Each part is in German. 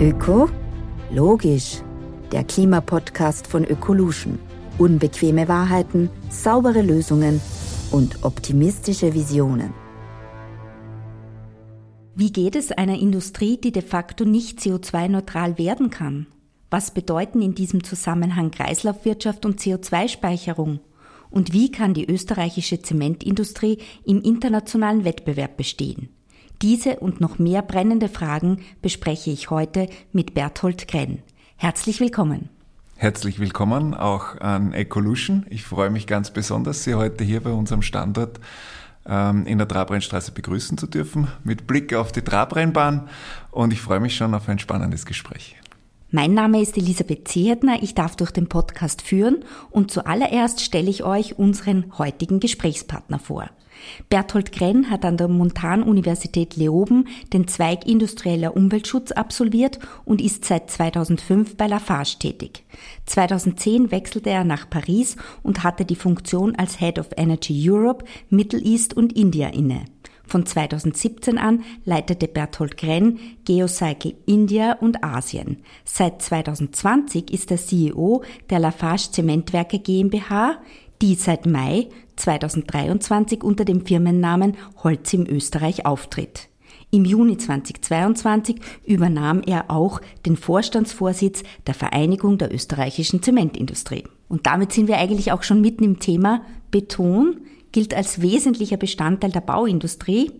Öko? Logisch. Der Klimapodcast von Ökolution. Unbequeme Wahrheiten, saubere Lösungen und optimistische Visionen. Wie geht es einer Industrie, die de facto nicht CO2-neutral werden kann? Was bedeuten in diesem Zusammenhang Kreislaufwirtschaft und CO2-Speicherung? Und wie kann die österreichische Zementindustrie im internationalen Wettbewerb bestehen? Diese und noch mehr brennende Fragen bespreche ich heute mit Berthold Grenn. Herzlich willkommen. Herzlich willkommen auch an Ecolution. Ich freue mich ganz besonders, Sie heute hier bei unserem Standort ähm, in der Trabrennstraße begrüßen zu dürfen, mit Blick auf die Trabrennbahn. Und ich freue mich schon auf ein spannendes Gespräch. Mein Name ist Elisabeth Zehetner, ich darf durch den Podcast führen und zuallererst stelle ich euch unseren heutigen Gesprächspartner vor. Berthold Grenn hat an der Montanuniversität Leoben den Zweig industrieller Umweltschutz absolviert und ist seit 2005 bei Lafarge tätig. 2010 wechselte er nach Paris und hatte die Funktion als Head of Energy Europe, Middle East und India inne. Von 2017 an leitete Berthold Grenn Geocycle India und Asien. Seit 2020 ist er CEO der Lafarge Zementwerke GmbH, die seit Mai 2023 unter dem Firmennamen Holz im Österreich auftritt. Im Juni 2022 übernahm er auch den Vorstandsvorsitz der Vereinigung der österreichischen Zementindustrie. Und damit sind wir eigentlich auch schon mitten im Thema Beton gilt als wesentlicher Bestandteil der Bauindustrie,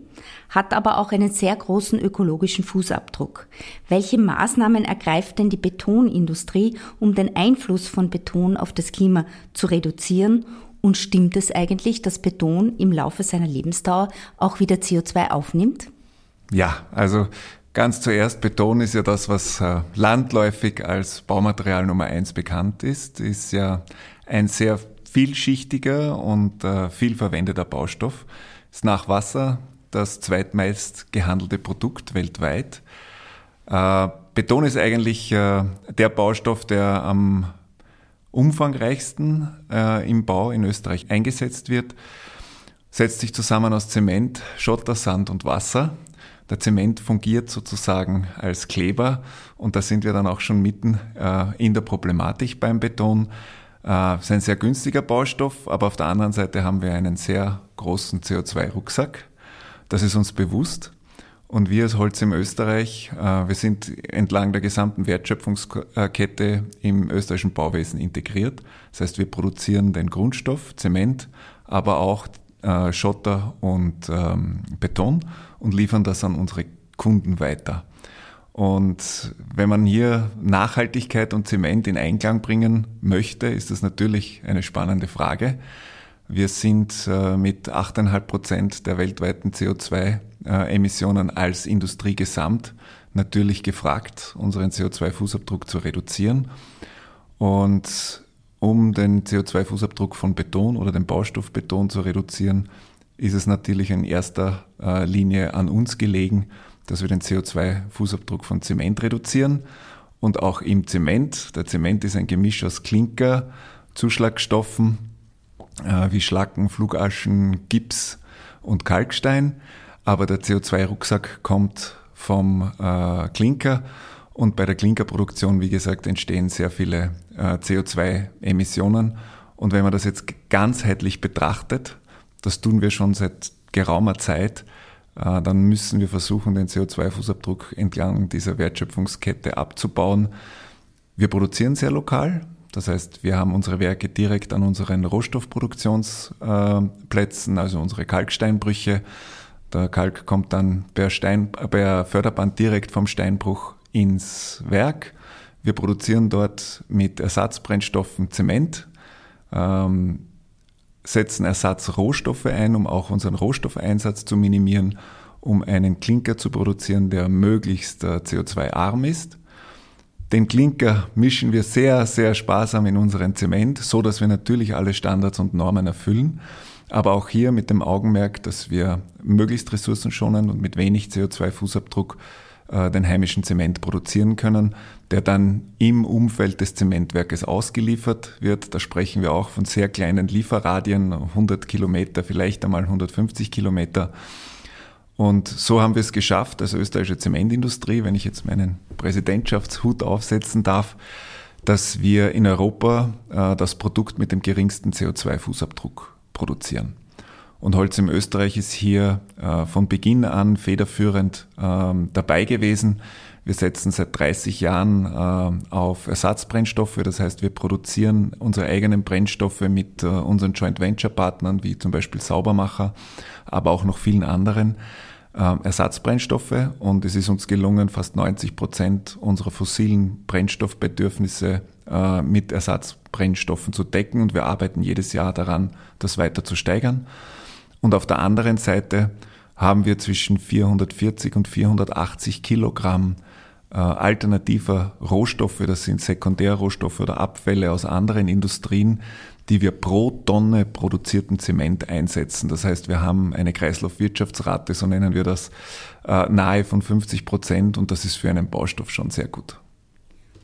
hat aber auch einen sehr großen ökologischen Fußabdruck. Welche Maßnahmen ergreift denn die Betonindustrie, um den Einfluss von Beton auf das Klima zu reduzieren und stimmt es eigentlich, dass Beton im Laufe seiner Lebensdauer auch wieder CO2 aufnimmt? Ja, also ganz zuerst, Beton ist ja das, was äh, landläufig als Baumaterial Nummer eins bekannt ist, ist ja ein sehr vielschichtiger und äh, viel verwendeter Baustoff. Ist nach Wasser das zweitmeist gehandelte Produkt weltweit. Äh, Beton ist eigentlich der Baustoff, der am umfangreichsten äh, im Bau in Österreich eingesetzt wird, setzt sich zusammen aus Zement, Schotter, Sand und Wasser. Der Zement fungiert sozusagen als Kleber und da sind wir dann auch schon mitten äh, in der Problematik beim Beton. Äh, es ist ein sehr günstiger Baustoff, aber auf der anderen Seite haben wir einen sehr großen CO2-Rucksack. Das ist uns bewusst. Und wir als Holz im Österreich, äh, wir sind entlang der gesamten Wertschöpfungskette im österreichischen Bauwesen integriert. Das heißt, wir produzieren den Grundstoff, Zement, aber auch äh, Schotter und ähm, Beton und liefern das an unsere Kunden weiter. Und wenn man hier Nachhaltigkeit und Zement in Einklang bringen möchte, ist das natürlich eine spannende Frage. Wir sind äh, mit 8,5 Prozent der weltweiten CO2-Emissionen als Industrie gesamt natürlich gefragt, unseren CO2-Fußabdruck zu reduzieren. Und um den CO2-Fußabdruck von Beton oder dem Baustoff Beton zu reduzieren, ist es natürlich in erster äh, Linie an uns gelegen, dass wir den CO2-Fußabdruck von Zement reduzieren. Und auch im Zement, der Zement ist ein Gemisch aus Klinker, Zuschlagstoffen, äh, wie Schlacken, Flugaschen, Gips und Kalkstein. Aber der CO2-Rucksack kommt vom äh, Klinker und bei der Klinkerproduktion, wie gesagt, entstehen sehr viele äh, CO2-Emissionen. Und wenn man das jetzt ganzheitlich betrachtet, das tun wir schon seit geraumer Zeit, äh, dann müssen wir versuchen, den CO2-Fußabdruck entlang dieser Wertschöpfungskette abzubauen. Wir produzieren sehr lokal, das heißt, wir haben unsere Werke direkt an unseren Rohstoffproduktionsplätzen, also unsere Kalksteinbrüche. Der Kalk kommt dann per, Stein, per Förderband direkt vom Steinbruch ins Werk. Wir produzieren dort mit Ersatzbrennstoffen Zement, ähm, setzen Ersatzrohstoffe ein, um auch unseren Rohstoffeinsatz zu minimieren, um einen Klinker zu produzieren, der möglichst äh, CO2-arm ist. Den Klinker mischen wir sehr, sehr sparsam in unseren Zement, so dass wir natürlich alle Standards und Normen erfüllen. Aber auch hier mit dem Augenmerk, dass wir möglichst ressourcenschonend und mit wenig CO2-Fußabdruck äh, den heimischen Zement produzieren können, der dann im Umfeld des Zementwerkes ausgeliefert wird. Da sprechen wir auch von sehr kleinen Lieferradien, 100 Kilometer, vielleicht einmal 150 Kilometer. Und so haben wir es geschafft, als österreichische Zementindustrie, wenn ich jetzt meinen Präsidentschaftshut aufsetzen darf, dass wir in Europa äh, das Produkt mit dem geringsten CO2-Fußabdruck produzieren. Und Holz im Österreich ist hier äh, von Beginn an federführend ähm, dabei gewesen. Wir setzen seit 30 Jahren äh, auf Ersatzbrennstoffe. Das heißt, wir produzieren unsere eigenen Brennstoffe mit unseren Joint Venture Partnern, wie zum Beispiel Saubermacher, aber auch noch vielen anderen Ersatzbrennstoffe. Und es ist uns gelungen, fast 90 Prozent unserer fossilen Brennstoffbedürfnisse äh, mit Ersatzbrennstoffen zu decken. Und wir arbeiten jedes Jahr daran, das weiter zu steigern. Und auf der anderen Seite haben wir zwischen 440 und 480 Kilogramm äh, alternativer Rohstoffe, das sind Sekundärrohstoffe oder Abfälle aus anderen Industrien, die wir pro Tonne produzierten Zement einsetzen. Das heißt, wir haben eine Kreislaufwirtschaftsrate, so nennen wir das, äh, nahe von 50 Prozent und das ist für einen Baustoff schon sehr gut.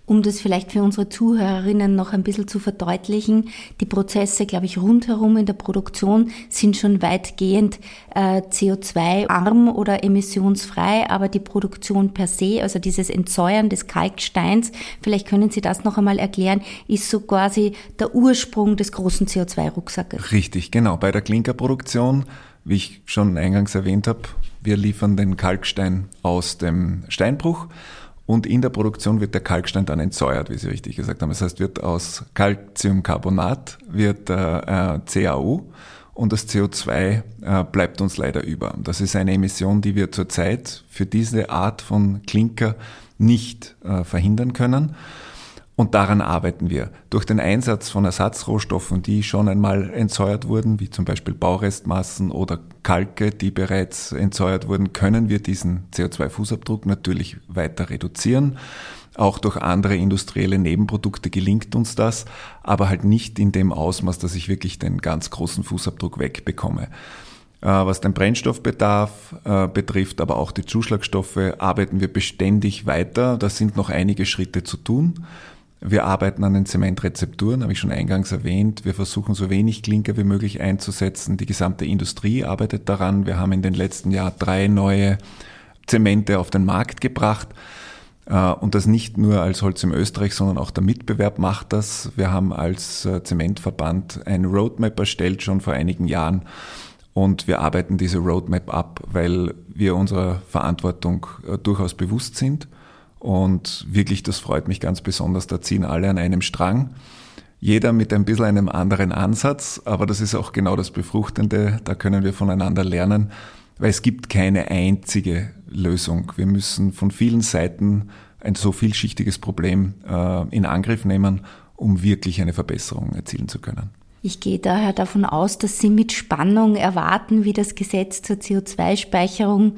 Um das vielleicht für unsere Zuhörerinnen noch ein bisschen zu verdeutlichen, die Prozesse, glaube ich, rundherum in der Produktion sind schon weitgehend äh, CO2-arm oder emissionsfrei, aber die Produktion per se, also dieses Entsäuern des Kalksteins, vielleicht können Sie das noch einmal erklären, ist so quasi der Ursprung des großen CO2-Rucksackes. Richtig, genau. Bei der Klinkerproduktion, wie ich schon eingangs erwähnt habe, wir liefern den Kalkstein aus dem Steinbruch und in der Produktion wird der Kalkstein dann entsäuert, wie Sie richtig gesagt haben. Das heißt, wird aus Calciumcarbonat wird äh, äh CaO und das CO2 äh, bleibt uns leider über. Das ist eine Emission, die wir zurzeit für diese Art von Klinker nicht äh, verhindern können. Und daran arbeiten wir. Durch den Einsatz von Ersatzrohstoffen, die schon einmal entsäuert wurden, wie zum Beispiel Baurestmassen oder Kalke, die bereits entsäuert wurden, können wir diesen CO2-Fußabdruck natürlich weiter reduzieren. Auch durch andere industrielle Nebenprodukte gelingt uns das, aber halt nicht in dem Ausmaß, dass ich wirklich den ganz großen Fußabdruck wegbekomme. Äh, was den Brennstoffbedarf äh, betrifft, aber auch die Zuschlagstoffe, arbeiten wir beständig weiter. Da sind noch einige Schritte zu tun. Wir arbeiten an den Zementrezepturen, habe ich schon eingangs erwähnt. Wir versuchen so wenig Klinker wie möglich einzusetzen. Die gesamte Industrie arbeitet daran. Wir haben in den letzten Jahren drei neue Zemente auf den Markt gebracht. Äh, und das nicht nur als Holz im Österreich, sondern auch der Mitbewerb macht das. Wir haben als äh, Zementverband ein Roadmap erstellt, schon vor einigen Jahren. Und wir arbeiten diese Roadmap ab, weil wir unserer Verantwortung äh, durchaus bewusst sind und wirklich, das freut mich ganz besonders, da ziehen alle an einem Strang. Jeder mit ein bisschen einem anderen Ansatz, aber das ist auch genau das Befruchtende, da können wir voneinander lernen, weil es gibt keine einzige Lösung. Wir müssen von vielen Seiten ein so vielschichtiges Problem äh, in Angriff nehmen, um wirklich eine Verbesserung erzielen zu können. Ich gehe daher davon aus, dass Sie mit Spannung erwarten, wie das Gesetz zur CO2-Speicherung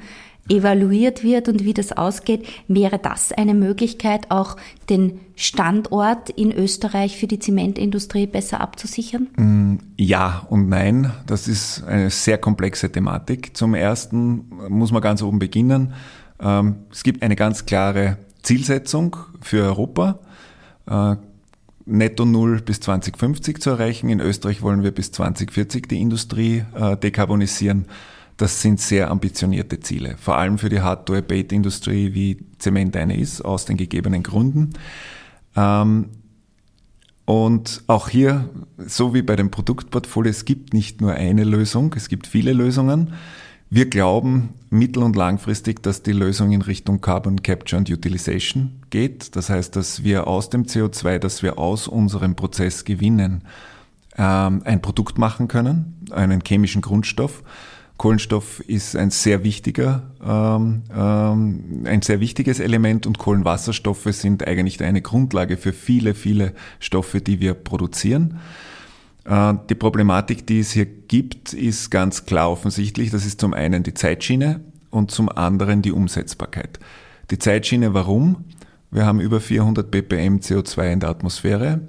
evaluiert wird und wie das ausgeht, wäre das eine Möglichkeit, auch den Standort in Österreich für die Zementindustrie besser abzusichern? Mm, ja und nein. Das ist eine sehr komplexe Thematik. Zum Ersten muss man ganz oben beginnen. Ähm, es gibt eine ganz klare Zielsetzung für Europa. Äh, Netto Null bis 2050 zu erreichen. In Österreich wollen wir bis 2040 die Industrie äh, dekarbonisieren. Das sind sehr ambitionierte Ziele, vor allem für die Hard-to-Abate-Industrie, wie Zement eine ist, aus den gegebenen Gründen. Ähm, und auch hier, so wie bei dem Produktportfolio, es gibt nicht nur eine Lösung, es gibt viele Lösungen. Wir glauben mittel- und langfristig, dass die Lösung in Richtung Carbon Capture and Utilization geht. Das heißt, dass wir aus dem CO2, das wir aus unserem Prozess gewinnen, ähm, ein Produkt machen können, einen chemischen Grundstoff, Kohlenstoff ist ein sehr wichtiger, ähm, ähm, ein sehr wichtiges Element und Kohlenwasserstoffe sind eigentlich eine Grundlage für viele, viele Stoffe, die wir produzieren. Äh, die Problematik, die es hier gibt, ist ganz klar offensichtlich. Das ist zum einen die Zeitschiene und zum anderen die Umsetzbarkeit. Die Zeitschiene, warum? Wir haben über 400 ppm CO2 in der Atmosphäre.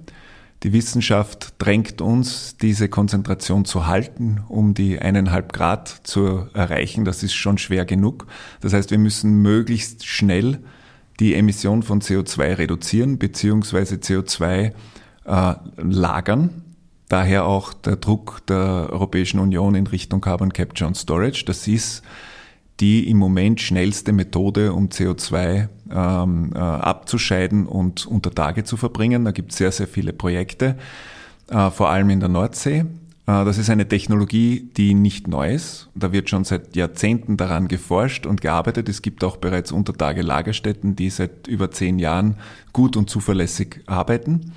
Die Wissenschaft drängt uns, diese Konzentration zu halten, um die eineinhalb Grad zu erreichen. Das ist schon schwer genug. Das heißt, wir müssen möglichst schnell die Emission von CO2 reduzieren bzw. CO2 äh, lagern. Daher auch der Druck der Europäischen Union in Richtung Carbon Capture und Storage. Das ist die im Moment schnellste Methode, um CO2 ähm, äh, abzuscheiden und unter Tage zu verbringen. Da gibt es sehr, sehr viele Projekte, äh, vor allem in der Nordsee. Äh, das ist eine Technologie, die nicht neu ist. Da wird schon seit Jahrzehnten daran geforscht und gearbeitet. Es gibt auch bereits Untertage Lagerstätten, die seit über zehn Jahren gut und zuverlässig arbeiten.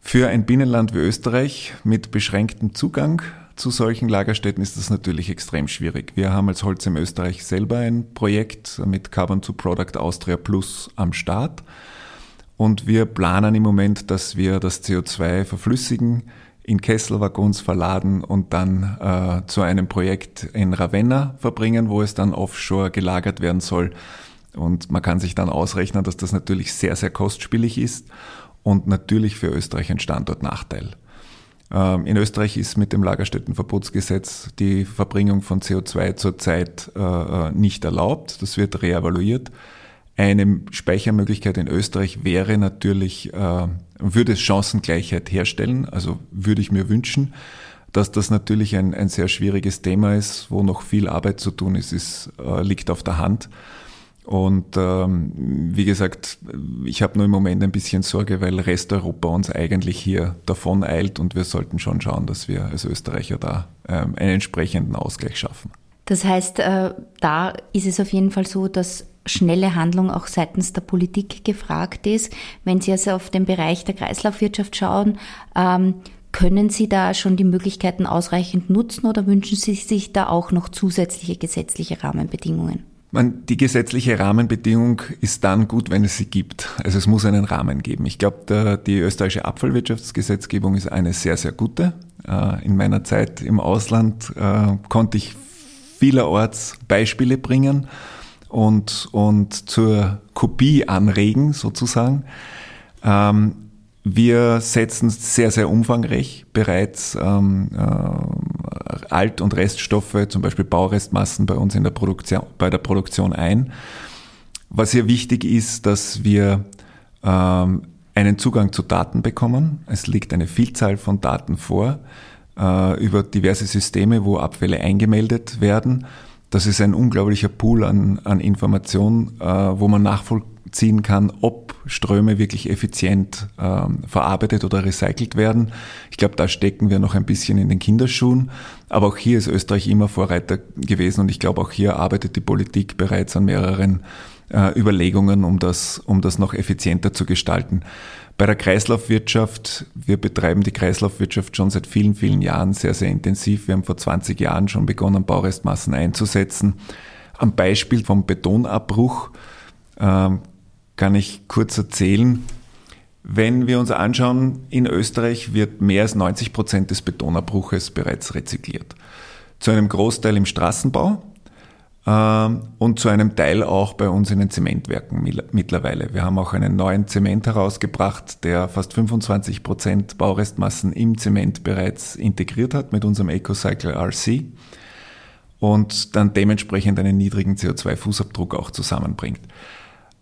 Für ein Binnenland wie Österreich mit beschränktem Zugang zu solchen Lagerstätten ist das natürlich extrem schwierig. Wir haben als Holz im Österreich selber ein Projekt mit Carbon to Product Austria Plus am Start. Und wir planen im Moment, dass wir das CO2 verflüssigen, in Kesselwaggons verladen und dann äh, zu einem Projekt in Ravenna verbringen, wo es dann offshore gelagert werden soll. Und man kann sich dann ausrechnen, dass das natürlich sehr, sehr kostspielig ist und natürlich für Österreich ein Standortnachteil. Ähm, in Österreich ist mit dem Lagerstättenverbotsgesetz die Verbringung von CO2 zurzeit äh, äh, nicht erlaubt. Das wird reevaluiert. Eine Speichermöglichkeit in Österreich wäre natürlich, äh, würde Chancengleichheit herstellen. Also würde ich mir wünschen, dass das natürlich ein, ein sehr schwieriges Thema ist, wo noch viel Arbeit zu tun ist, ist liegt auf der Hand. Und ähm, wie gesagt, ich habe nur im Moment ein bisschen Sorge, weil Resteuropa uns eigentlich hier davon eilt und wir sollten schon schauen, dass wir als Österreicher da ähm, einen entsprechenden Ausgleich schaffen. Das heißt, äh, da ist es auf jeden Fall so, dass schnelle Handlung auch seitens der Politik gefragt ist. Wenn Sie also auf den Bereich der Kreislaufwirtschaft schauen, ähm, können Sie da schon die Möglichkeiten ausreichend nutzen oder wünschen Sie sich da auch noch zusätzliche gesetzliche Rahmenbedingungen? Man, die gesetzliche Rahmenbedingung ist dann gut, wenn es sie gibt. Also es muss einen Rahmen geben. Ich glaube, die österreichische Abfallwirtschaftsgesetzgebung ist eine sehr, sehr gute. Äh, in meiner Zeit im Ausland äh, konnte ich vielerorts Beispiele bringen und, und zur Kopie anregen sozusagen. Ähm, wir setzen sehr, sehr umfangreich bereits ähm, äh, Alt- und Reststoffe, zum Beispiel Baurestmassen bei uns in der Produktion, bei der Produktion ein. Was hier wichtig ist, dass wir ähm, einen Zugang zu Daten bekommen. Es liegt eine Vielzahl von Daten vor äh, über diverse Systeme, wo Abfälle eingemeldet werden. Das ist ein unglaublicher Pool an, an Informationen, äh, wo man nachvollziehen kann, ob Ströme wirklich effizient ähm, verarbeitet oder recycelt werden. Ich glaube, da stecken wir noch ein bisschen in den Kinderschuhen. Aber auch hier ist Österreich immer Vorreiter gewesen und ich glaube, auch hier arbeitet die Politik bereits an mehreren äh, Überlegungen, um das, um das noch effizienter zu gestalten. Bei der Kreislaufwirtschaft, wir betreiben die Kreislaufwirtschaft schon seit vielen, vielen Jahren sehr, sehr intensiv. Wir haben vor 20 Jahren schon begonnen, Baurestmassen einzusetzen. Am Beispiel vom Betonabbruch ähm, kann ich kurz erzählen. Wenn wir uns anschauen, in Österreich wird mehr als 90 Prozent des Betonerbruches bereits rezykliert. Zu einem Großteil im Straßenbau äh, und zu einem Teil auch bei uns in den Zementwerken mittlerweile. Wir haben auch einen neuen Zement herausgebracht, der fast 25 Prozent Baurestmassen im Zement bereits integriert hat mit unserem EcoCycle RC und dann dementsprechend einen niedrigen CO2-Fußabdruck auch zusammenbringt.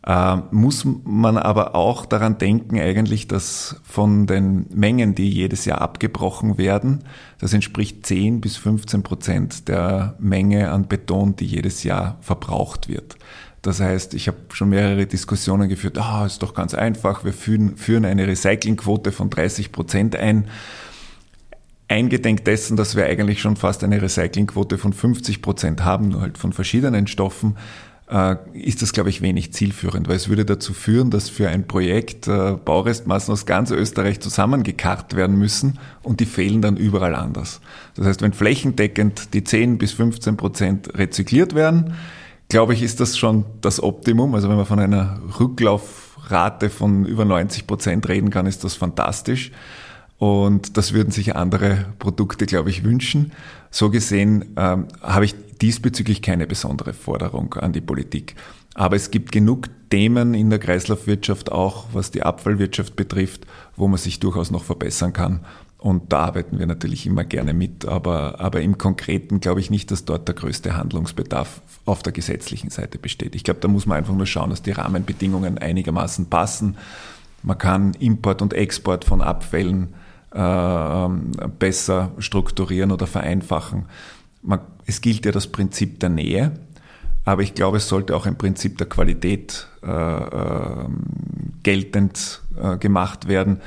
Äh, muss man aber auch daran denken eigentlich, dass von den Mengen, die jedes Jahr abgebrochen werden, das entspricht 10 bis 15 Prozent der Menge an Beton, die jedes Jahr verbraucht wird. Das heißt, ich habe schon mehrere Diskussionen geführt, ah, ist doch ganz einfach, wir führen, führen eine Recyclingquote von 30 Prozent ein. Eingedenk dessen, dass wir eigentlich schon fast eine Recyclingquote von 50 Prozent haben, nur halt von verschiedenen Stoffen, ist das, glaube ich, wenig zielführend, weil es würde dazu führen, dass für ein Projekt äh, Baurestmassen aus ganz Österreich zusammengekarrt werden müssen und die fehlen dann überall anders. Das heißt, wenn flächendeckend die 10 bis 15 Prozent rezykliert werden, glaube ich, ist das schon das Optimum. Also wenn man von einer Rücklaufrate von über 90 Prozent reden kann, ist das fantastisch. Und das würden sich andere Produkte, glaube ich, wünschen. So gesehen ähm, habe ich diesbezüglich keine besondere Forderung an die Politik. Aber es gibt genug Themen in der Kreislaufwirtschaft, auch was die Abfallwirtschaft betrifft, wo man sich durchaus noch verbessern kann. Und da arbeiten wir natürlich immer gerne mit, aber, aber im Konkreten glaube ich nicht, dass dort der größte Handlungsbedarf auf der gesetzlichen Seite besteht. Ich glaube, da muss man einfach nur schauen, dass die Rahmenbedingungen einigermaßen passen. Man kann Import und Export von Abfällen besser strukturieren oder vereinfachen. Man, es gilt ja das Prinzip der Nähe. Aber ich glaube, es sollte auch ein Prinzip der Qualität äh, äh, geltend äh, gemacht werden,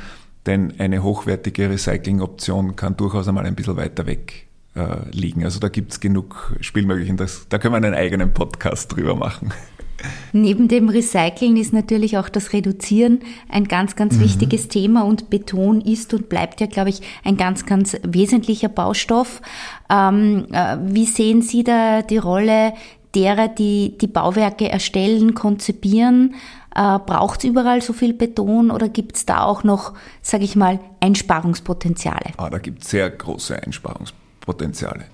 denn eine hochwertige Recyclingoption kann durchaus einmal ein bisschen weiter weg äh, liegen. Also da gibt es genug Spielmöglichkeiten. da können wir einen eigenen Podcast drüber machen. Neben dem Recyceln ist natürlich auch das Reduzieren ein ganz, ganz mhm. wichtiges Thema und Beton ist und bleibt ja, glaube ich, ein ganz, ganz wesentlicher Baustoff. Ähm, äh, wie sehen Sie da die Rolle derer, die die Bauwerke erstellen, konzipieren? Äh, Braucht es überall so viel Beton oder gibt es da auch noch, sage ich mal, Einsparungspotenziale? Ah, da gibt es sehr große Einsparungspotenziale.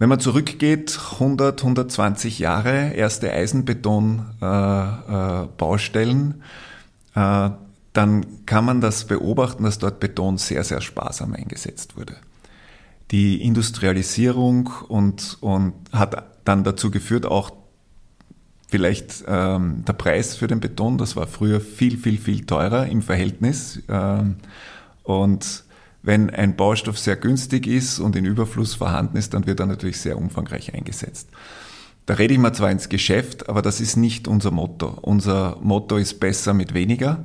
Wenn man zurückgeht, 100, 120 Jahre, erste Eisenbeton-Baustellen, äh, äh, dann kann man das beobachten, dass dort Beton sehr, sehr sparsam eingesetzt wurde. Die Industrialisierung und, und hat dann dazu geführt, auch vielleicht ähm, der Preis für den Beton, das war früher viel, viel, viel teurer im Verhältnis. Ähm, und wenn ein Baustoff sehr günstig ist und in Überfluss vorhanden ist, dann wird er natürlich sehr umfangreich eingesetzt. Da rede ich mal zwar ins Geschäft, aber das ist nicht unser Motto. Unser Motto ist besser mit weniger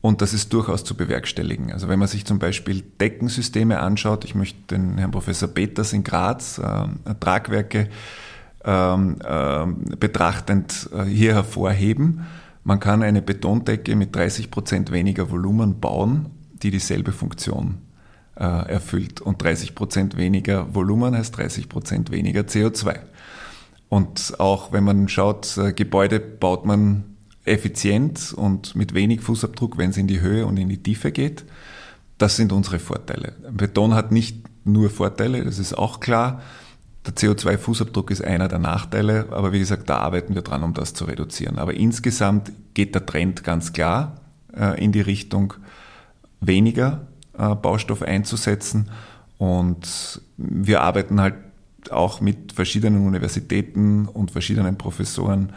und das ist durchaus zu bewerkstelligen. Also wenn man sich zum Beispiel Deckensysteme anschaut, ich möchte den Herrn Professor Peters in Graz, äh, Tragwerke ähm, äh, betrachtend äh, hier hervorheben. Man kann eine Betondecke mit 30 Prozent weniger Volumen bauen, die dieselbe Funktion äh, erfüllt. Und 30 Prozent weniger Volumen heißt 30 Prozent weniger CO2. Und auch wenn man schaut, äh, Gebäude baut man effizient und mit wenig Fußabdruck, wenn es in die Höhe und in die Tiefe geht. Das sind unsere Vorteile. Beton hat nicht nur Vorteile, das ist auch klar. Der CO2-Fußabdruck ist einer der Nachteile, aber wie gesagt, da arbeiten wir dran, um das zu reduzieren. Aber insgesamt geht der Trend ganz klar äh, in die Richtung weniger Baustoff einzusetzen. Und wir arbeiten halt auch mit verschiedenen Universitäten und verschiedenen Professoren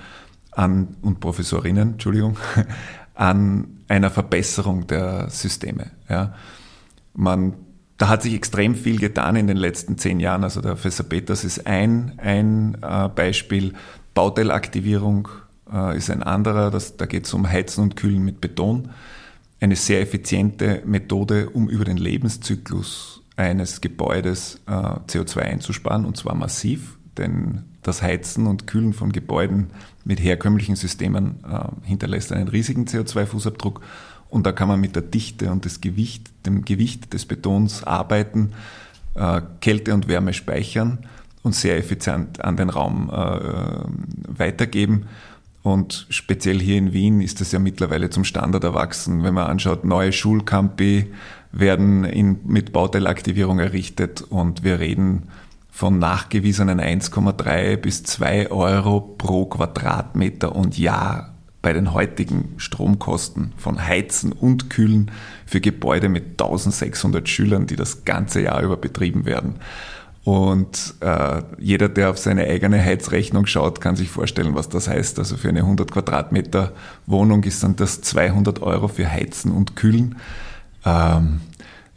an, und Professorinnen, Entschuldigung, an einer Verbesserung der Systeme. Ja. Man, da hat sich extrem viel getan in den letzten zehn Jahren. Also der Professor Peters ist ein, ein äh, Beispiel. Bauteilaktivierung äh, ist ein anderer. Das, da geht es um Heizen und Kühlen mit Beton eine sehr effiziente Methode, um über den Lebenszyklus eines Gebäudes äh, CO2 einzusparen, und zwar massiv, denn das Heizen und Kühlen von Gebäuden mit herkömmlichen Systemen äh, hinterlässt einen riesigen CO2-Fußabdruck. Und da kann man mit der Dichte und das Gewicht, dem Gewicht des Betons arbeiten, äh, Kälte und Wärme speichern und sehr effizient an den Raum äh, weitergeben. Und speziell hier in Wien ist das ja mittlerweile zum Standard erwachsen. Wenn man anschaut, neue Schulcampi werden in, mit Bauteilaktivierung errichtet und wir reden von nachgewiesenen 1,3 bis 2 Euro pro Quadratmeter und Jahr bei den heutigen Stromkosten von Heizen und Kühlen für Gebäude mit 1600 Schülern, die das ganze Jahr über betrieben werden. Und äh, jeder, der auf seine eigene Heizrechnung schaut, kann sich vorstellen, was das heißt. Also für eine 100 Quadratmeter Wohnung ist dann das 200 Euro für Heizen und Kühlen. Ähm,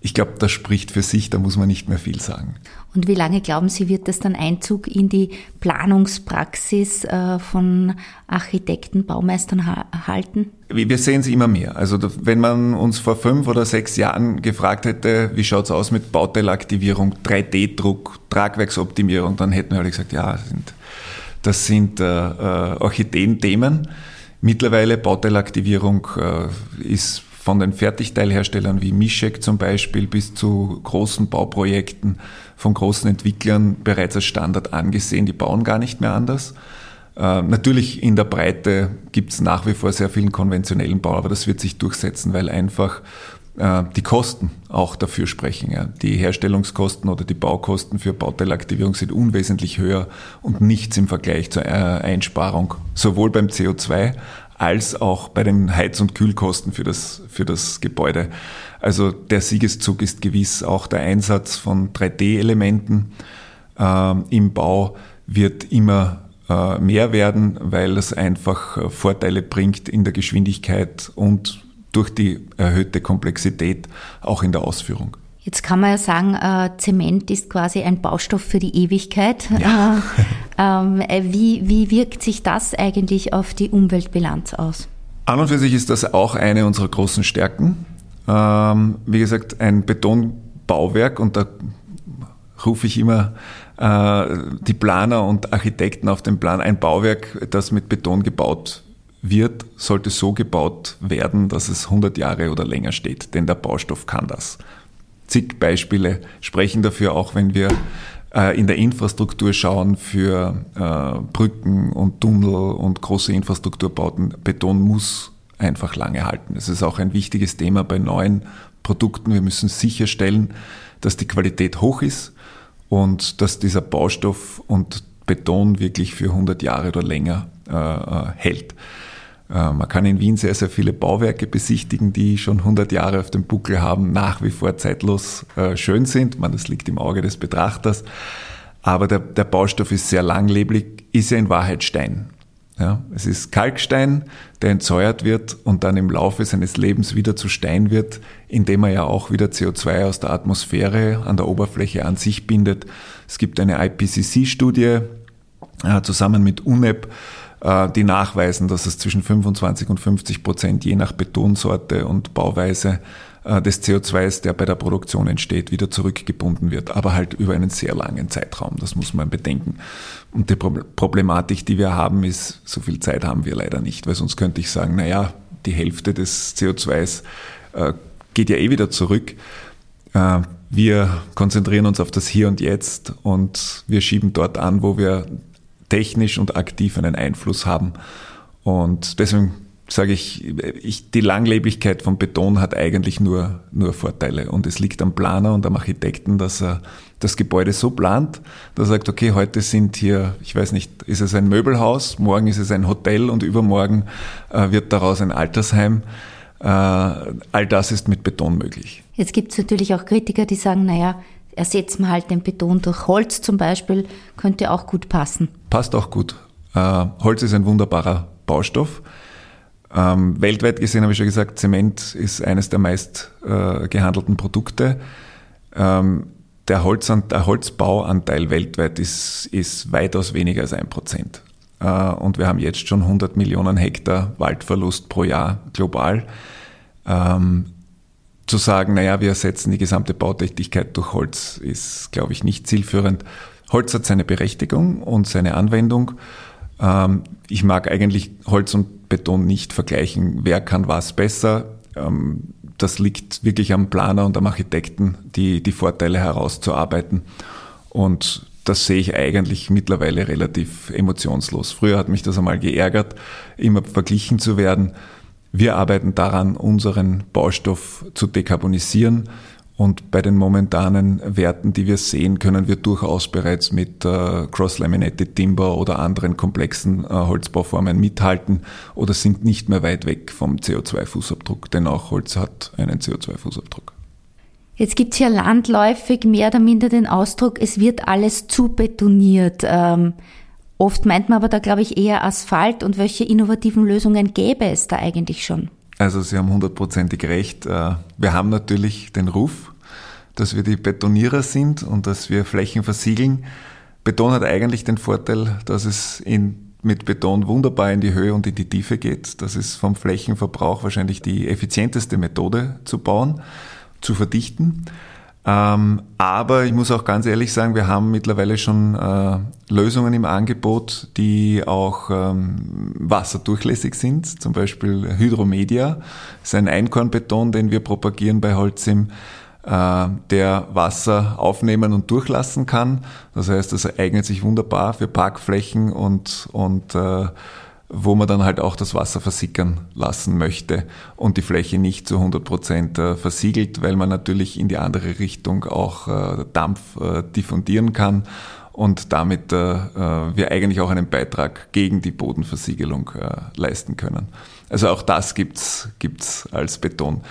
ich glaube, das spricht für sich, da muss man nicht mehr viel sagen. Und wie lange glauben Sie, wird das dann Einzug in die Planungspraxis äh, von Architekten, Baumeistern halten? Wir sehen es immer mehr. Also wenn man uns vor fünf oder sechs Jahren gefragt hätte, wie schaut es aus mit Bauteilaktivierung, 3D-Druck, Tragwerksoptimierung, dann hätten wir gesagt, ja, das sind, das sind äh, äh, Orchideen-Themen. Mittlerweile Bauteilaktivierung äh, ist von den Fertigteilherstellern wie Mischek zum Beispiel bis zu großen Bauprojekten von großen Entwicklern bereits als Standard angesehen. Die bauen gar nicht mehr anders. Äh, natürlich in der Breite gibt es nach wie vor sehr vielen konventionellen Bau, aber das wird sich durchsetzen, weil einfach äh, die Kosten auch dafür sprechen. Die Herstellungskosten oder die Baukosten für Bauteilaktivierung sind unwesentlich höher und nichts im Vergleich zur äh, Einsparung, sowohl beim CO2 als auch bei den Heiz- und Kühlkosten für das, für das Gebäude. Also der Siegeszug ist gewiss auch der Einsatz von 3D-Elementen äh, im Bau wird immer mehr werden, weil es einfach äh, Vorteile bringt in der Geschwindigkeit und durch die erhöhte Komplexität auch in der Ausführung. Jetzt kann man ja sagen, äh, Zement ist quasi ein Baustoff für die Ewigkeit. Ja. Ähm, äh, wie, wie wirkt sich das eigentlich auf die Umweltbilanz aus? An und für sich ist das auch eine unserer großen Stärken. Ähm, wie gesagt, ein Betonbauwerk und da rufe ich immer äh, die Planer und Architekten auf den Plan. Ein Bauwerk, das mit Beton gebaut wird, sollte so gebaut werden, dass es 100 Jahre oder länger steht, denn der Baustoff kann das. Zig Beispiele sprechen dafür, auch wenn wir äh, in der Infrastruktur schauen für äh, Brücken und Tunnel und große Infrastrukturbauten. Beton muss einfach lange halten. Das ist auch ein wichtiges Thema bei neuen Produkten. Wir müssen sicherstellen, dass die Qualität hoch ist und dass dieser Baustoff und Beton wirklich für 100 Jahre oder länger äh, äh, hält. Äh, man kann in Wien sehr, sehr viele Bauwerke besichtigen, die schon 100 Jahre auf dem Buckel haben, nach wie vor zeitlos äh, schön sind. Man, das liegt im Auge des Betrachters. Aber der, der Baustoff ist sehr langlebig, ist ja in Wahrheit Stein. Ja, es ist Kalkstein, der entsäuert wird und dann im Laufe seines Lebens wieder zu Stein wird, indem er ja auch wieder CO2 aus der Atmosphäre an der Oberfläche an sich bindet. Es gibt eine IPCC-Studie äh, zusammen mit UNEP, äh, die nachweisen, dass es zwischen 25 und 50 Prozent je nach Betonsorte und Bauweise des CO2s, der bei der Produktion entsteht, wieder zurückgebunden wird, aber halt über einen sehr langen Zeitraum. Das muss man bedenken. Und die Problematik, die wir haben, ist, so viel Zeit haben wir leider nicht, weil sonst könnte ich sagen, naja, die Hälfte des CO2s äh, geht ja eh wieder zurück. Äh, wir konzentrieren uns auf das Hier und Jetzt und wir schieben dort an, wo wir technisch und aktiv einen Einfluss haben. Und deswegen sage ich, ich, die Langlebigkeit von Beton hat eigentlich nur, nur Vorteile. Und es liegt am Planer und am Architekten, dass er das Gebäude so plant, dass er sagt, okay, heute sind hier, ich weiß nicht, ist es ein Möbelhaus, morgen ist es ein Hotel und übermorgen äh, wird daraus ein Altersheim. Äh, all das ist mit Beton möglich. Jetzt gibt es natürlich auch Kritiker, die sagen, naja, ersetzen wir halt den Beton durch Holz zum Beispiel, könnte auch gut passen. Passt auch gut. Äh, Holz ist ein wunderbarer Baustoff. Ähm, weltweit gesehen habe ich schon gesagt, Zement ist eines der meist äh, gehandelten Produkte. Ähm, der, Holzan der Holzbauanteil weltweit ist, ist weitaus weniger als ein Prozent. Äh, und wir haben jetzt schon 100 Millionen Hektar Waldverlust pro Jahr global. Ähm, zu sagen, naja, wir ersetzen die gesamte Bautätigkeit durch Holz, ist, glaube ich, nicht zielführend. Holz hat seine Berechtigung und seine Anwendung. Ähm, ich mag eigentlich Holz und Beton nicht vergleichen. Wer kann was besser? Ähm, das liegt wirklich am Planer und am Architekten, die, die Vorteile herauszuarbeiten. Und das sehe ich eigentlich mittlerweile relativ emotionslos. Früher hat mich das einmal geärgert, immer verglichen zu werden. Wir arbeiten daran, unseren Baustoff zu dekarbonisieren und bei den momentanen Werten, die wir sehen, können wir durchaus bereits mit äh, Cross-Laminated Timber oder anderen komplexen äh, Holzbauformen mithalten oder sind nicht mehr weit weg vom CO2-Fußabdruck, denn auch Holz hat einen CO2-Fußabdruck. Jetzt gibt es ja landläufig mehr oder minder den Ausdruck, es wird alles zu betoniert. Ähm, oft meint man aber da, glaube ich, eher Asphalt und welche innovativen Lösungen gäbe es da eigentlich schon? Also Sie haben hundertprozentig recht. Äh, wir haben natürlich den Ruf, dass wir die Betonierer sind und dass wir Flächen versiegeln. Beton hat eigentlich den Vorteil, dass es in, mit Beton wunderbar in die Höhe und in die Tiefe geht. Das ist vom Flächenverbrauch wahrscheinlich die effizienteste Methode zu bauen, zu verdichten. Ähm, aber ich muss auch ganz ehrlich sagen, wir haben mittlerweile schon äh, Lösungen im Angebot, die auch ähm, wasserdurchlässig sind. Zum Beispiel Hydromedia ist ein Einkornbeton, den wir propagieren bei Holzim, äh, der Wasser aufnehmen und durchlassen kann. Das heißt, das eignet sich wunderbar für Parkflächen und, und äh, wo man dann halt auch das Wasser versickern lassen möchte und die Fläche nicht zu 100 Prozent äh, versiegelt, weil man natürlich in die andere Richtung auch äh, Dampf äh, diffundieren kann und damit wir eigentlich auch einen Beitrag gegen die Bodenversiegelung leisten können. Also auch das gibt's gibt's als Beton.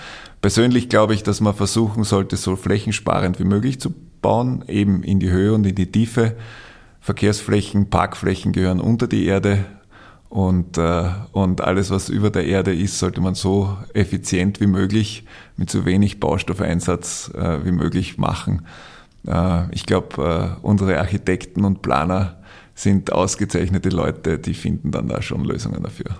Persönlich glaube ich, dass man versuchen sollte, so flächensparend wie möglich zu bauen, eben in die Höhe und in die Tiefe. Verkehrsflächen, Parkflächen gehören unter die Erde Und, äh, und alles, was über der Erde ist, sollte man so effizient wie möglich, mit so wenig Baustoffeinsatz äh, wie möglich machen. Äh, ich glaube, äh, unsere Architekten und Planer sind ausgezeichnete Leute, die finden dann da schon Lösungen dafür.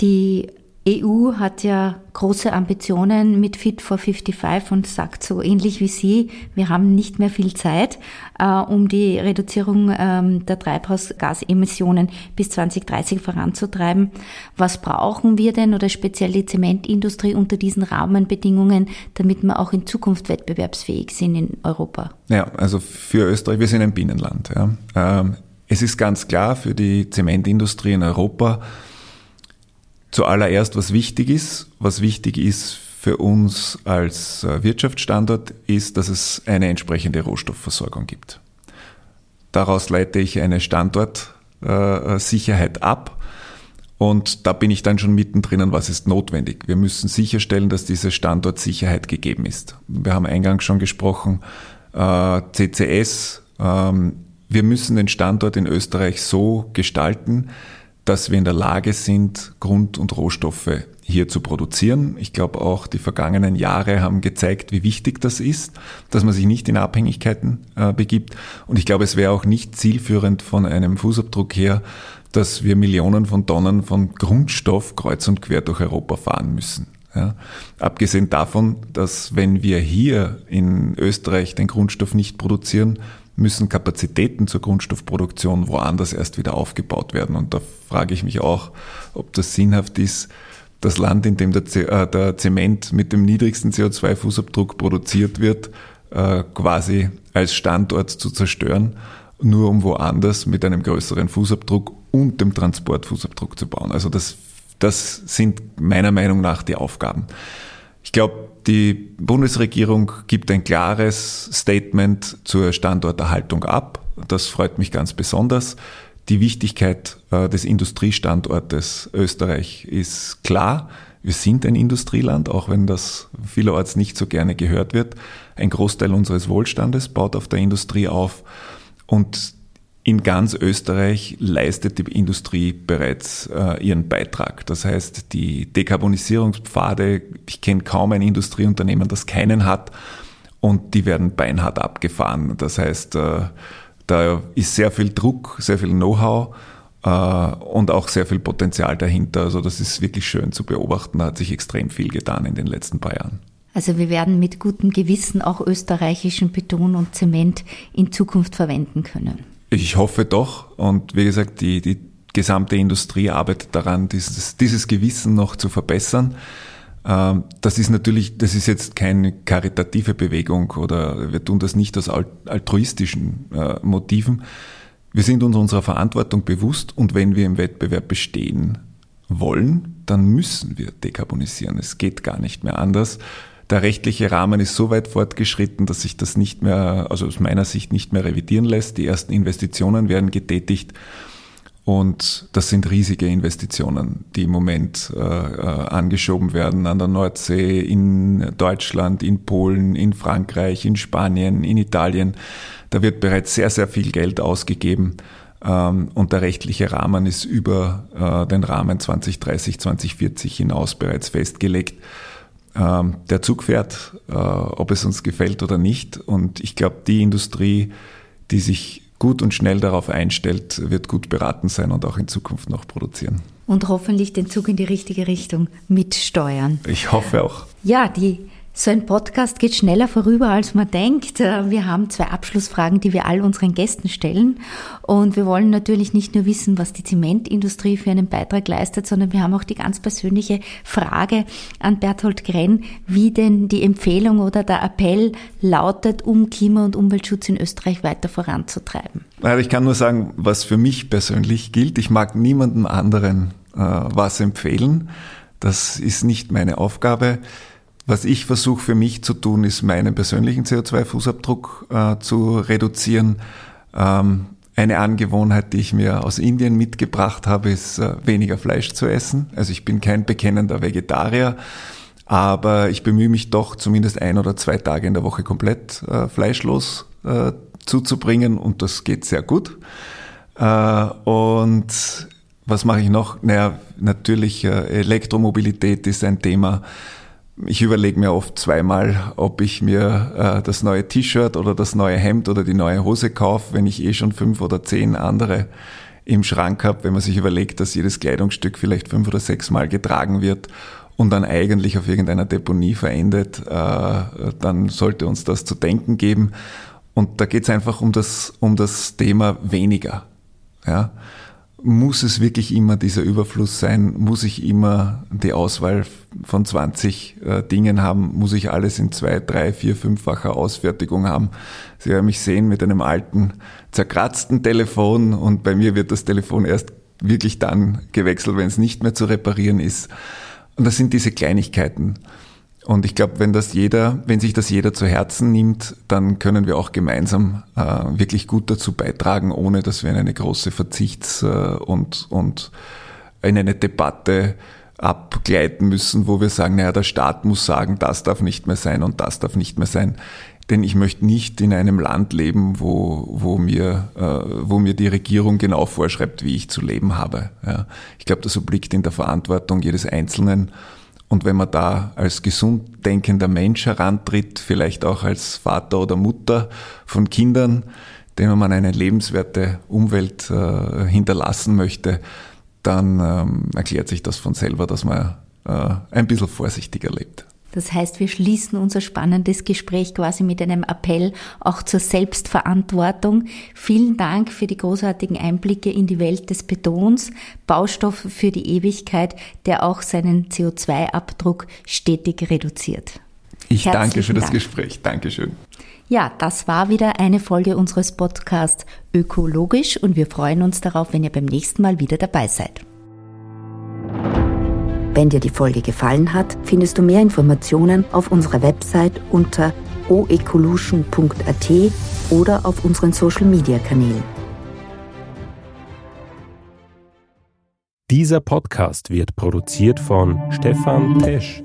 Die EU hat ja große Ambitionen mit Fit for 55 und sagt so ähnlich wie Sie, wir haben nicht mehr viel Zeit, äh, um die Reduzierung ähm, der Treibhausgasemissionen bis 2030 voranzutreiben. Was brauchen wir denn oder speziell die Zementindustrie unter diesen Rahmenbedingungen, damit wir auch in Zukunft wettbewerbsfähig sind in Europa? Ja, also für Österreich, wir sind ein Binnenland. Ja. Ähm, es ist ganz klar für die Zementindustrie in Europa, Zuallererst, was wichtig ist, was wichtig ist für uns als äh, Wirtschaftsstandort, ist, dass es eine entsprechende Rohstoffversorgung gibt. Daraus leite ich eine Standortsicherheit ab. Und da bin ich dann schon mittendrin, was ist notwendig. Wir müssen sicherstellen, dass diese Standortsicherheit gegeben ist. Wir haben eingangs schon gesprochen, äh, CCS. Ähm, wir müssen den Standort in Österreich so gestalten, dass wir in der Lage sind, Grund- und Rohstoffe hier zu produzieren. Ich glaube auch, die vergangenen Jahre haben gezeigt, wie wichtig das ist, dass man sich nicht in Abhängigkeiten äh, begibt. Und ich glaube, es wäre auch nicht zielführend von einem Fußabdruck her, dass wir Millionen von Tonnen von Grundstoff kreuz und quer durch Europa fahren müssen. Ja. Abgesehen davon, dass wenn wir hier in Österreich den Grundstoff nicht produzieren, müssen Kapazitäten zur Grundstoffproduktion woanders erst wieder aufgebaut werden. Und da frage ich mich auch, ob das sinnhaft ist, das Land, in dem der, äh, der Zement mit dem niedrigsten CO2-Fußabdruck produziert wird, äh, quasi als Standort zu zerstören, nur um woanders mit einem größeren Fußabdruck und dem Transportfußabdruck zu bauen. Also das, das sind meiner Meinung nach die Aufgaben. Ich glaube, die Bundesregierung gibt ein klares Statement zur Standorterhaltung ab. Das freut mich ganz besonders. Die Wichtigkeit äh, des Industriestandortes Österreich ist klar. Wir sind ein Industrieland, auch wenn das vielerorts nicht so gerne gehört wird. Ein Großteil unseres Wohlstandes baut auf der Industrie auf. Und in ganz Österreich leistet die Industrie bereits äh, ihren Beitrag. Das heißt, die Dekarbonisierungspfade, ich kenne kaum ein Industrieunternehmen, das keinen hat, und die werden beinhart abgefahren. Das heißt, äh, da ist sehr viel Druck, sehr viel Know-how äh, und auch sehr viel Potenzial dahinter. Also das ist wirklich schön zu beobachten. Da hat sich extrem viel getan in den letzten paar Jahren. Also wir werden mit gutem Gewissen auch österreichischen Beton und Zement in Zukunft verwenden können. Ich hoffe doch. Und wie gesagt, die, die gesamte Industrie arbeitet daran, dieses, dieses Gewissen noch zu verbessern. Ähm, das ist natürlich, das ist jetzt keine karitative Bewegung oder wir tun das nicht aus altruistischen äh, Motiven. Wir sind uns unserer Verantwortung bewusst und wenn wir im Wettbewerb bestehen wollen, dann müssen wir dekarbonisieren. Es geht gar nicht mehr anders. Der rechtliche Rahmen ist so weit fortgeschritten, dass sich das nicht mehr, also aus meiner Sicht nicht mehr revidieren lässt. Die ersten Investitionen werden getätigt. Und das sind riesige Investitionen, die im Moment äh, äh, angeschoben werden an der Nordsee, in Deutschland, in Polen, in Frankreich, in Spanien, in Italien. Da wird bereits sehr, sehr viel Geld ausgegeben. Ähm, und der rechtliche Rahmen ist über äh, den Rahmen 2030, 2040 hinaus bereits festgelegt. Ähm, der Zug fährt, äh, ob es uns gefällt oder nicht. Und ich glaube, die Industrie, die sich gut und schnell darauf einstellt, wird gut beraten sein und auch in Zukunft noch produzieren. Und hoffentlich den Zug in die richtige Richtung mitsteuern. Ich hoffe auch. Ja, die so ein Podcast geht schneller vorüber, als man denkt. Äh, wir haben zwei Abschlussfragen, die wir all unseren Gästen stellen. Und wir wollen natürlich nicht nur wissen, was die Zementindustrie für einen Beitrag leistet, sondern wir haben auch die ganz persönliche Frage an Berthold Grenn, wie denn die Empfehlung oder der Appell lautet, um Klima- und Umweltschutz in Österreich weiter voranzutreiben. Ich kann nur sagen, was für mich persönlich gilt. Ich mag niemandem anderen äh, was empfehlen. Das ist nicht meine Aufgabe. Was ich versuche für mich zu tun, ist meinen persönlichen CO2-Fußabdruck äh, zu reduzieren. Ähm, eine Angewohnheit, die ich mir aus Indien mitgebracht habe, ist äh, weniger Fleisch zu essen. Also ich bin kein bekennender Vegetarier, aber ich bemühe mich doch zumindest ein oder zwei Tage in der Woche komplett äh, fleischlos äh, zuzubringen und das geht sehr gut. Äh, und Was mache ich noch? Naja, natürlich äh, Elektromobilität ist ein Thema. Ich überlege mir oft zweimal, ob ich mir äh, das neue T-Shirt oder das neue Hemd oder die neue Hose kaufe, wenn ich eh schon fünf oder zehn andere im Schrank habe, wenn man sich überlegt, dass jedes Kleidungsstück vielleicht fünf oder sechs Mal getragen wird und dann eigentlich auf irgendeiner Deponie verendet, äh, dann sollte uns das zu denken geben. Und da geht es einfach um das, um das Thema weniger. Ja? Muss es wirklich immer dieser Überfluss sein? Muss ich immer die Auswahl von 20 äh, Dingen haben? Muss ich alles in zwei, drei, vier, fünffacher Ausfertigung haben? Sie werden mich sehen mit einem alten, zerkratzten Telefon und bei mir wird das Telefon erst wirklich dann gewechselt, wenn es nicht mehr zu reparieren ist. Und das sind diese Kleinigkeiten. Und ich glaube, wenn das jeder, wenn sich das jeder zu Herzen nimmt, dann können wir auch gemeinsam äh, wirklich gut dazu beitragen, ohne dass wir in eine große Verzichts- äh, und, und in eine Debatte abgleiten müssen, wo wir sagen, naja, der Staat muss sagen, das darf nicht mehr sein und das darf nicht mehr sein. Denn ich möchte nicht in einem Land leben, wo, wo, mir, äh, wo mir die Regierung genau vorschreibt, wie ich zu leben habe. Ja. Ich glaube, das obliegt in der Verantwortung jedes Einzelnen und wenn man da als gesund denkender Mensch herantritt, vielleicht auch als Vater oder Mutter von Kindern, denen man eine lebenswerte Umwelt äh, hinterlassen möchte, dann ähm, erklärt sich das von selber, dass man äh, ein bisschen vorsichtiger lebt. Das heißt, wir schließen unser spannendes Gespräch quasi mit einem Appell auch zur Selbstverantwortung. Vielen Dank für die großartigen Einblicke in die Welt des Betons, Baustoff für die Ewigkeit, der auch seinen CO2-Abdruck stetig reduziert. Ich Herzlichen danke für das Dank. Gespräch. Dankeschön. Ja, das war wieder eine Folge unseres Podcasts Ökologisch und wir freuen uns darauf, wenn ihr beim nächsten Mal wieder dabei seid. Wenn dir die Folge gefallen hat, findest du mehr Informationen auf unserer Website unter oecolution.at oder auf unseren Social Media Kanälen. Dieser Podcast wird produziert von Stefan Tesch.